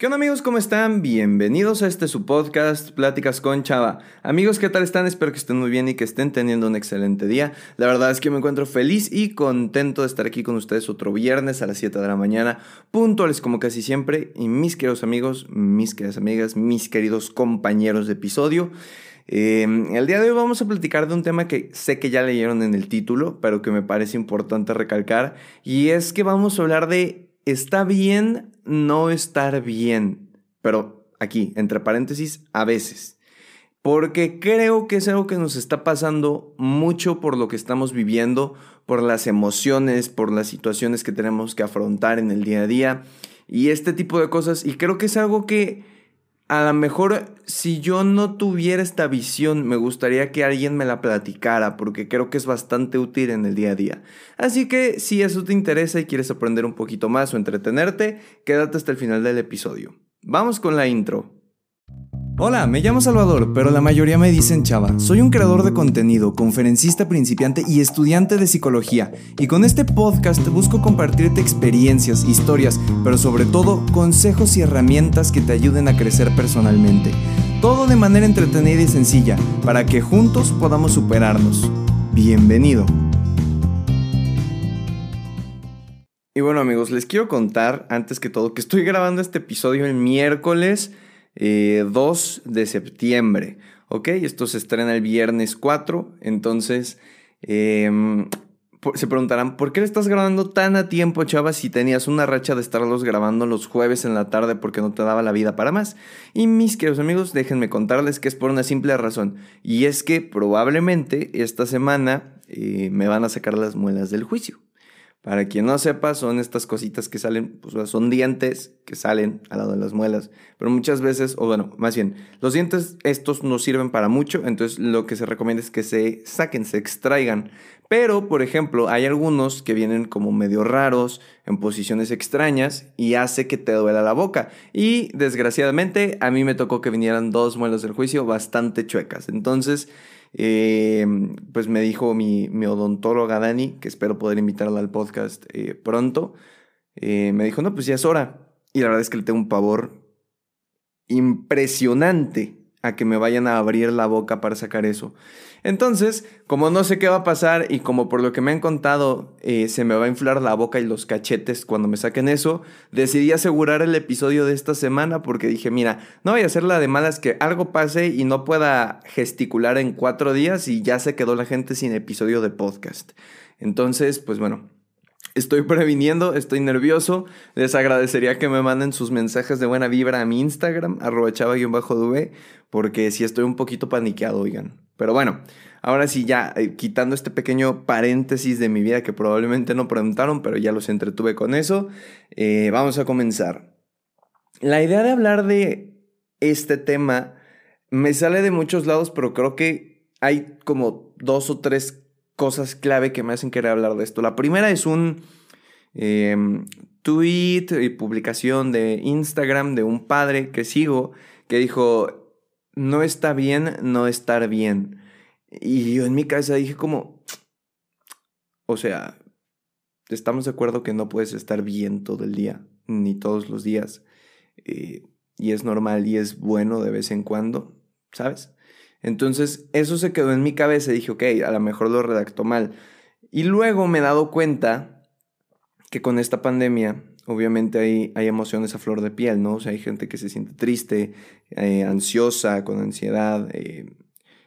¿Qué onda amigos? ¿Cómo están? Bienvenidos a este su podcast, Pláticas con Chava. Amigos, ¿qué tal están? Espero que estén muy bien y que estén teniendo un excelente día. La verdad es que me encuentro feliz y contento de estar aquí con ustedes otro viernes a las 7 de la mañana, puntuales como casi siempre. Y mis queridos amigos, mis queridas amigas, mis queridos compañeros de episodio. Eh, el día de hoy vamos a platicar de un tema que sé que ya leyeron en el título, pero que me parece importante recalcar. Y es que vamos a hablar de está bien no estar bien, pero aquí, entre paréntesis, a veces. Porque creo que es algo que nos está pasando mucho por lo que estamos viviendo, por las emociones, por las situaciones que tenemos que afrontar en el día a día y este tipo de cosas. Y creo que es algo que a lo mejor si yo no tuviera esta visión, me gustaría que alguien me la platicara, porque creo que es bastante útil en el día a día. Así que si eso te interesa y quieres aprender un poquito más o entretenerte, quédate hasta el final del episodio. Vamos con la intro. Hola, me llamo Salvador, pero la mayoría me dicen Chava. Soy un creador de contenido, conferencista principiante y estudiante de psicología. Y con este podcast busco compartirte experiencias, historias, pero sobre todo consejos y herramientas que te ayuden a crecer personalmente. Todo de manera entretenida y sencilla, para que juntos podamos superarnos. Bienvenido. Y bueno amigos, les quiero contar antes que todo que estoy grabando este episodio el miércoles 2 eh, de septiembre. ¿Ok? Esto se estrena el viernes 4. Entonces, em, se preguntarán, ¿por qué le estás grabando tan a tiempo, chava, si tenías una racha de estarlos grabando los jueves en la tarde porque no te daba la vida para más? Y mis queridos amigos, déjenme contarles que es por una simple razón. Y es que probablemente esta semana eh, me van a sacar las muelas del juicio. Para quien no sepa, son estas cositas que salen, pues son dientes que salen al lado de las muelas. Pero muchas veces, o bueno, más bien, los dientes estos no sirven para mucho, entonces lo que se recomienda es que se saquen, se extraigan. Pero, por ejemplo, hay algunos que vienen como medio raros, en posiciones extrañas, y hace que te duela la boca. Y desgraciadamente, a mí me tocó que vinieran dos muelas del juicio bastante chuecas. Entonces, eh, pues me dijo mi, mi, odontóloga Dani, que espero poder invitarla al podcast eh, pronto, eh, me dijo, no, pues ya es hora. Y la verdad es que le tengo un pavor impresionante a que me vayan a abrir la boca para sacar eso. Entonces, como no sé qué va a pasar y como por lo que me han contado eh, se me va a inflar la boca y los cachetes cuando me saquen eso, decidí asegurar el episodio de esta semana porque dije, mira, no voy a hacer la de malas que algo pase y no pueda gesticular en cuatro días y ya se quedó la gente sin episodio de podcast. Entonces, pues bueno, Estoy previniendo, estoy nervioso. Les agradecería que me manden sus mensajes de buena vibra a mi Instagram, arroba chava-dv, porque sí estoy un poquito paniqueado, oigan. Pero bueno, ahora sí, ya eh, quitando este pequeño paréntesis de mi vida que probablemente no preguntaron, pero ya los entretuve con eso, eh, vamos a comenzar. La idea de hablar de este tema me sale de muchos lados, pero creo que hay como dos o tres cosas clave que me hacen querer hablar de esto. La primera es un em, tweet y publicación de Instagram de un padre que sigo que dijo, no está bien no estar bien. Y yo en mi cabeza dije como, o sea, estamos de acuerdo que no puedes estar bien todo el día, ni todos los días. Eh, y es normal y es bueno de vez en cuando, ¿sabes? Entonces, eso se quedó en mi cabeza y dije, ok, a lo mejor lo redactó mal. Y luego me he dado cuenta que con esta pandemia, obviamente hay, hay emociones a flor de piel, ¿no? O sea, hay gente que se siente triste, eh, ansiosa, con ansiedad, eh,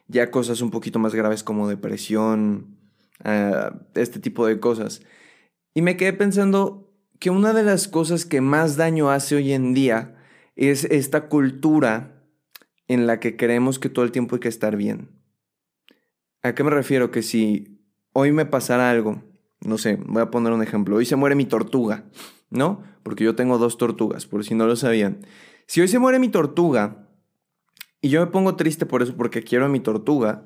ya cosas un poquito más graves como depresión, ah, este tipo de cosas. Y me quedé pensando que una de las cosas que más daño hace hoy en día es esta cultura en la que creemos que todo el tiempo hay que estar bien. ¿A qué me refiero? Que si hoy me pasara algo, no sé, voy a poner un ejemplo, hoy se muere mi tortuga, ¿no? Porque yo tengo dos tortugas, por si no lo sabían. Si hoy se muere mi tortuga y yo me pongo triste por eso porque quiero a mi tortuga,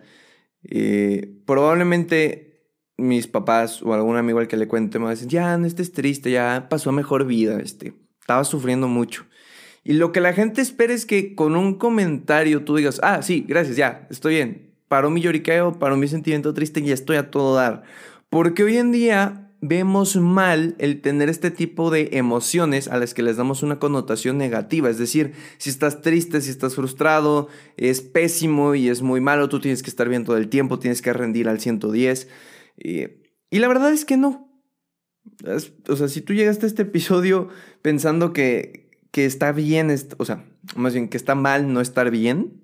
eh, probablemente mis papás o algún amigo al que le cuente me va a decir, ya, no estés triste, ya pasó mejor vida, este, estaba sufriendo mucho. Y lo que la gente espera es que con un comentario tú digas, ah, sí, gracias, ya, estoy bien. Paró mi lloriqueo, paró mi sentimiento triste y ya estoy a todo dar. Porque hoy en día vemos mal el tener este tipo de emociones a las que les damos una connotación negativa. Es decir, si estás triste, si estás frustrado, es pésimo y es muy malo, tú tienes que estar bien todo el tiempo, tienes que rendir al 110. y la verdad es que no. o sea, si tú llegaste a este episodio pensando que, que está bien, o sea, más bien que está mal no estar bien,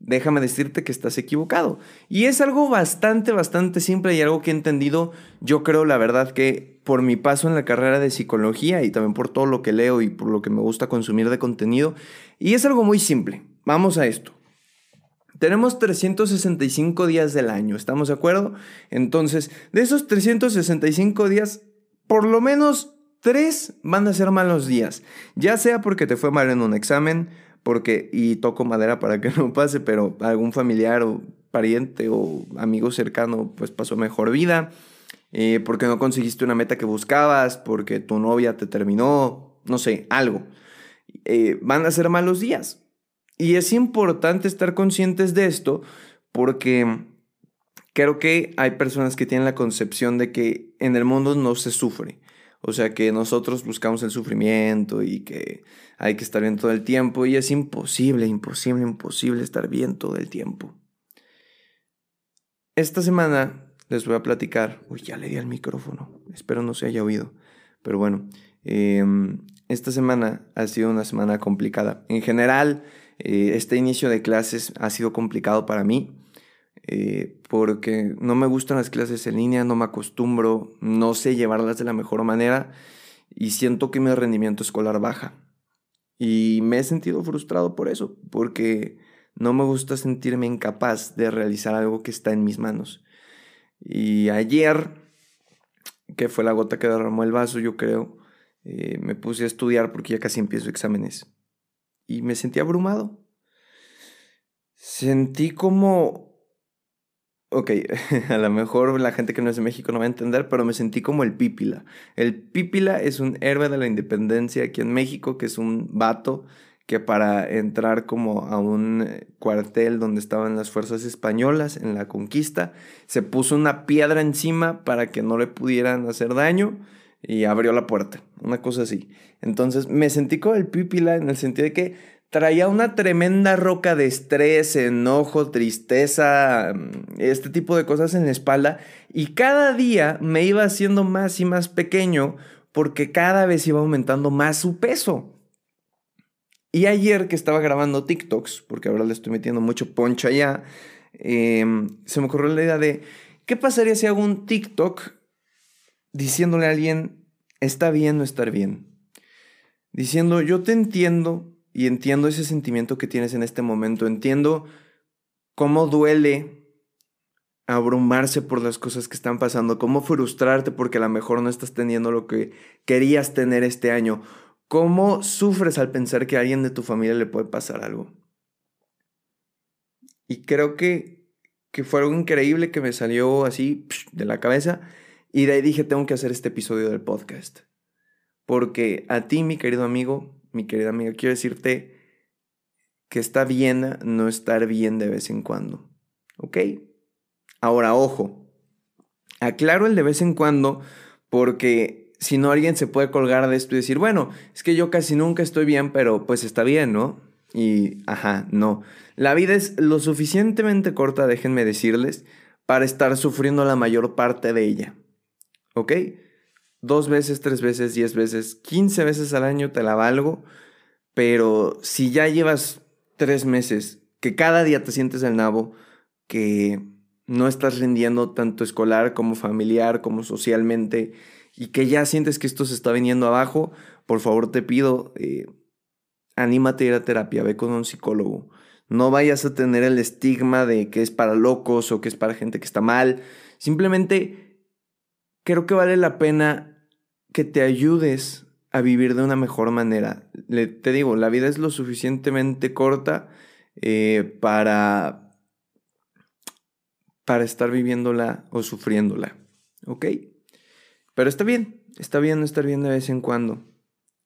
déjame decirte que estás equivocado. Y es algo bastante, bastante simple y algo que he entendido, yo creo, la verdad, que por mi paso en la carrera de psicología y también por todo lo que leo y por lo que me gusta consumir de contenido. Y es algo muy simple. Vamos a esto. Tenemos 365 días del año, ¿estamos de acuerdo? Entonces, de esos 365 días, por lo menos 3 van a ser malos días. Ya sea porque te fue mal en un examen, porque, y toco madera para que no pase, pero algún familiar o pariente o amigo cercano pues pasó mejor vida, eh, porque no conseguiste una meta que buscabas, porque tu novia te terminó, no sé, algo. Eh, van a ser malos días. Y es importante estar conscientes de esto porque creo que hay personas que tienen la concepción de que en el mundo no se sufre. O sea que nosotros buscamos el sufrimiento y que hay que estar bien todo el tiempo y es imposible, imposible, imposible estar bien todo el tiempo. Esta semana les voy a platicar, uy, ya le di al micrófono, espero no se haya oído, pero bueno, em, esta semana ha sido una semana complicada. En general, eh, este inicio de clases ha sido complicado para mí. Eh, porque no me gustan las clases en línea, no me acostumbro, no sé llevarlas de la mejor manera y siento que mi rendimiento escolar baja. Y me he sentido frustrado por eso, porque no me gusta sentirme incapaz de realizar algo que está en mis manos. Y ayer, que fue la gota que derramó el vaso, yo creo, eh, me puse a estudiar porque ya casi empiezo exámenes. Y me sentí abrumado. Sentí como Ok, a lo mejor la gente que no es de México no va a entender, pero me sentí como el Pípila. El Pípila es un héroe de la independencia aquí en México, que es un vato que para entrar como a un cuartel donde estaban las fuerzas españolas en la conquista, se puso una piedra encima para que no le pudieran hacer daño y abrió la puerta, una cosa así. Entonces me sentí como el Pípila en el sentido de que traía una tremenda roca de estrés, enojo, tristeza, mm, este tipo de cosas en la espalda y cada día me iba haciendo más y más pequeño porque cada vez iba aumentando más su peso. Y ayer que estaba grabando TikToks, porque ahora le estoy metiendo mucho poncho allá, em, se me ocurrió la idea de, ¿qué pasaría si hago un TikTok diciéndole a alguien, está bien no estar bien? Diciendo, yo te entiendo, y entiendo ese sentimiento que tienes en este momento. Entiendo cómo duele abrumarse por las cosas que están pasando, cómo frustrarte porque a lo mejor no estás teniendo lo que querías tener este año, cómo sufres al pensar que a alguien de tu familia le puede pasar algo. Y creo que, que fue algo increíble que me salió así de la cabeza y de ahí dije, tengo que hacer este episodio del podcast. Porque a ti, mi querido amigo, mi querida amiga, quiero decirte que está bien no estar bien de vez en cuando. ¿Ok? Ahora, ojo, aclaro el de vez en cuando porque si no alguien se puede colgar de esto y decir, bueno, es que yo casi nunca estoy bien, pero pues está bien, ¿no? Y, ajá, no. La vida es lo suficientemente corta, déjenme decirles, para estar sufriendo la mayor parte de ella. ¿Ok? Dos veces, tres veces, diez veces, quince veces al año te la valgo, pero si ya llevas tres meses, que cada día te sientes el nabo, que no estás rindiendo tanto escolar como familiar, como socialmente, y que ya sientes que esto se está viniendo abajo, por favor te pido, eh, anímate a ir a terapia, ve con un psicólogo. No vayas a tener el estigma de que es para locos o que es para gente que está mal. Simplemente creo que vale la pena que te ayudes a vivir de una mejor manera. te digo, la vida es lo suficientemente corta eh, para, para estar viviéndola o sufriéndola. ¿Ok? Pero está bien, está bien estar bien de vez en cuando.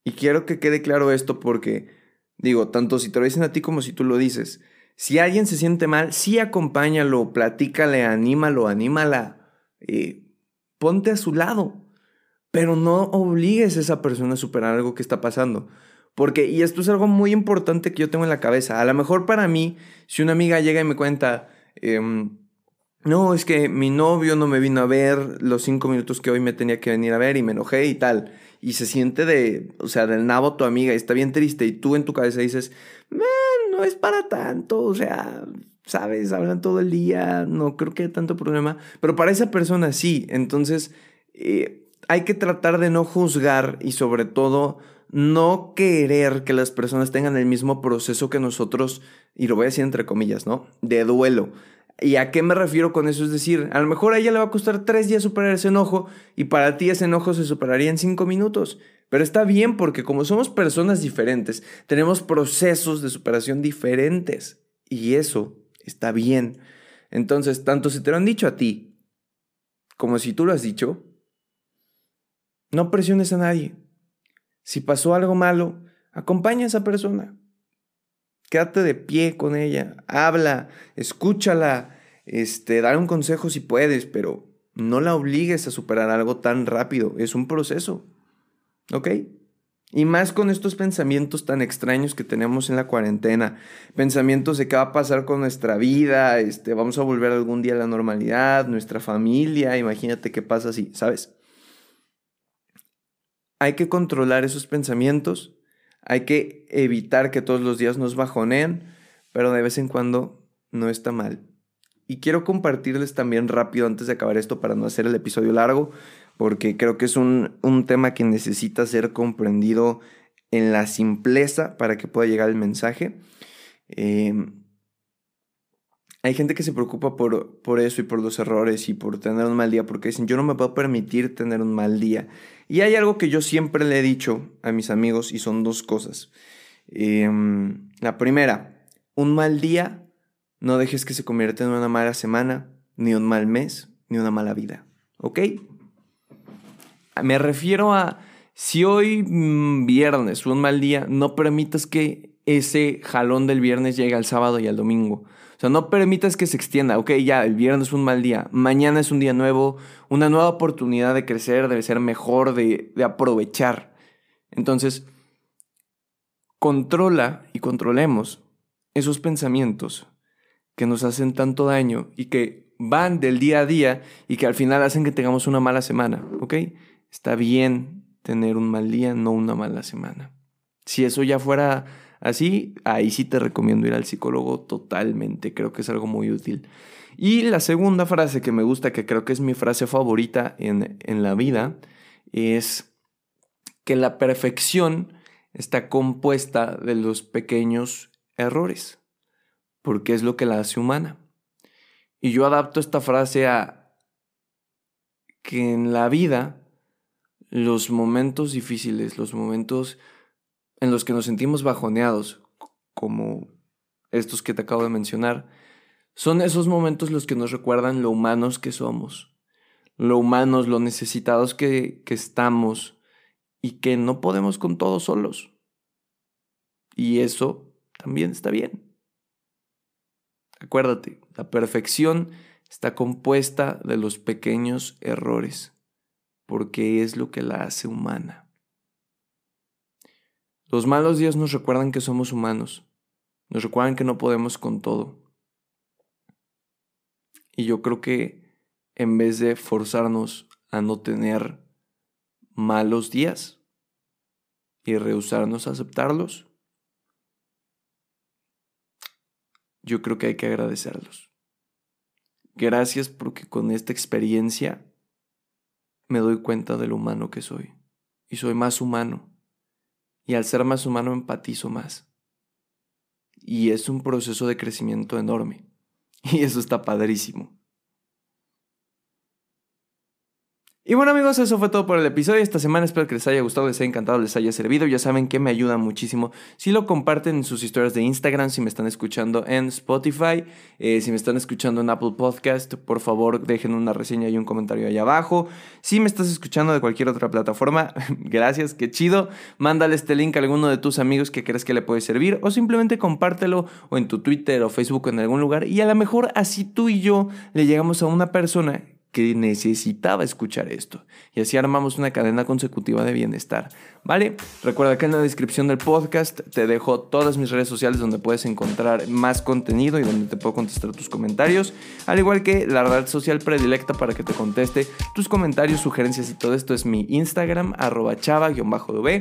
Y quiero que quede claro esto porque, digo, tanto si te lo dicen a ti como si tú lo dices, si alguien se siente mal, sí acompáñalo, platícale, anímalo, anímala, eh, ponte a su lado. Pero no obligues a esa persona a superar algo que está pasando. Porque, y esto es algo muy importante que yo tengo en la cabeza. A lo mejor para mí, si una amiga llega y me cuenta, em, no, es que mi novio no me vino a ver los cinco minutos que hoy me tenía que venir a ver y me enojé y tal. Y se siente de, o sea, del nabo tu amiga y está bien triste y tú en tu cabeza dices, no es para tanto, o sea, sabes, hablan todo el día, no creo que haya tanto problema. Pero para esa persona sí, entonces eh, hay que tratar de no juzgar y sobre todo no querer que las personas tengan el mismo proceso que nosotros, y lo voy a decir entre comillas, ¿no? De duelo. ¿Y a qué me refiero con eso? Es decir, a lo mejor a ella le va a costar tres días superar ese enojo y para ti ese enojo se superaría en cinco minutos. Pero está bien porque como somos personas diferentes, tenemos procesos de superación diferentes. Y eso está bien. Entonces, tanto si te lo han dicho a ti como si tú lo has dicho, no presiones a nadie. Si pasó algo malo, acompaña a esa persona. Quédate de pie con ella, habla, escúchala, este, dale un consejo si puedes, pero no la obligues a superar algo tan rápido. Es un proceso. ¿Ok? Y más con estos pensamientos tan extraños que tenemos en la cuarentena. Pensamientos de qué va a pasar con nuestra vida, este, vamos a volver algún día a la normalidad, nuestra familia, imagínate qué pasa si, ¿sabes? Hay que controlar esos pensamientos hay que evitar que todos los días nos bajoneen, pero de vez en cuando no está mal. Y quiero compartirles también rápido antes de acabar esto para no hacer el episodio largo, porque creo que es un, tema que necesita ser comprendido en la simpleza para que pueda llegar el mensaje. Em, hay gente que se preocupa por, por eso y por los errores y por tener un mal día, porque dicen, yo no me puedo permitir tener un mal día. Y hay algo que yo siempre le he dicho a mis amigos y son dos cosas. Em, la primera, un mal día, no dejes que se convierta en una mala semana, ni un mal mes, ni una mala vida. ¿Ok? Me refiero a, si hoy mm, viernes un mal día, no permitas que ese jalón del viernes llegue al sábado y al domingo. O sea, no permitas que se extienda. Ok, ya, el viernes fue un mal día. Mañana es un día nuevo, una nueva oportunidad de crecer, de ser mejor, de, de aprovechar. Entonces, controla y controlemos esos pensamientos que nos hacen tanto daño y que van del día a día y que al final hacen que tengamos una mala semana, ¿ok? Está bien tener un mal día, no una mala semana. Si eso ya fuera Así, ahí sí te recomiendo ir al psicólogo totalmente, creo que es algo muy útil. Y la segunda frase que me gusta, que creo que es mi frase favorita en, en la vida, es que la perfección está compuesta de los pequeños errores, porque es lo que la hace humana. Y yo adapto esta frase a que en la vida los momentos difíciles, los momentos en los que nos sentimos bajoneados, como estos que te acabo de mencionar, son esos momentos los que nos recuerdan lo humanos que somos, lo humanos, lo necesitados que, que estamos y que no podemos con todos solos. Y eso también está bien. Acuérdate, la perfección está compuesta de los pequeños errores, porque es lo que la hace humana. Los malos días nos recuerdan que somos humanos, nos recuerdan que no podemos con todo. Y yo creo que en vez de forzarnos a no tener malos días y rehusarnos a aceptarlos, yo creo que hay que agradecerlos. Gracias porque con esta experiencia me doy cuenta de lo humano que soy. Y soy más humano y al ser más humano empatizo más. Y es un proceso de crecimiento enorme. Y eso está padrísimo. Y bueno amigos, eso fue todo por el episodio. Esta semana espero que les haya gustado, les haya encantado, les haya servido. Ya saben que me ayuda muchísimo si lo comparten en sus historias de Instagram, si me están escuchando en Spotify, eh, si me están escuchando en Apple Podcast, por favor dejen una reseña y un comentario ahí abajo. Si me estás escuchando de cualquier otra plataforma, gracias, qué chido. Mándale este link a alguno de tus amigos que crees que le puede servir o simplemente compártelo o en tu Twitter o Facebook en algún lugar y a lo mejor así tú y yo le llegamos a una persona que necesitaba escuchar esto. Y así armamos una cadena consecutiva de bienestar. ¿Vale? Recuerda que en la descripción del podcast te dejo todas mis redes sociales donde puedes encontrar más contenido y donde te puedo contestar tus comentarios. Al igual que la red social predilecta para que te conteste tus comentarios, sugerencias y todo esto es mi Instagram, arroba chava-dv.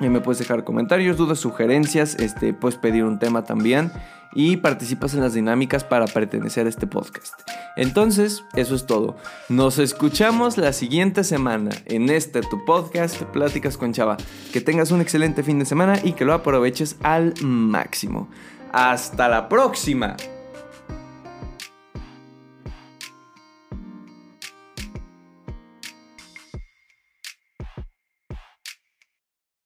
Me puedes dejar comentarios, dudas, sugerencias, este, puedes pedir un tema también y participas en las dinámicas para pertenecer a este podcast. Entonces, eso es todo. Nos escuchamos la siguiente semana en este tu podcast, Pláticas con Chava. Que tengas un excelente fin de semana y que lo aproveches al máximo. Hasta la próxima.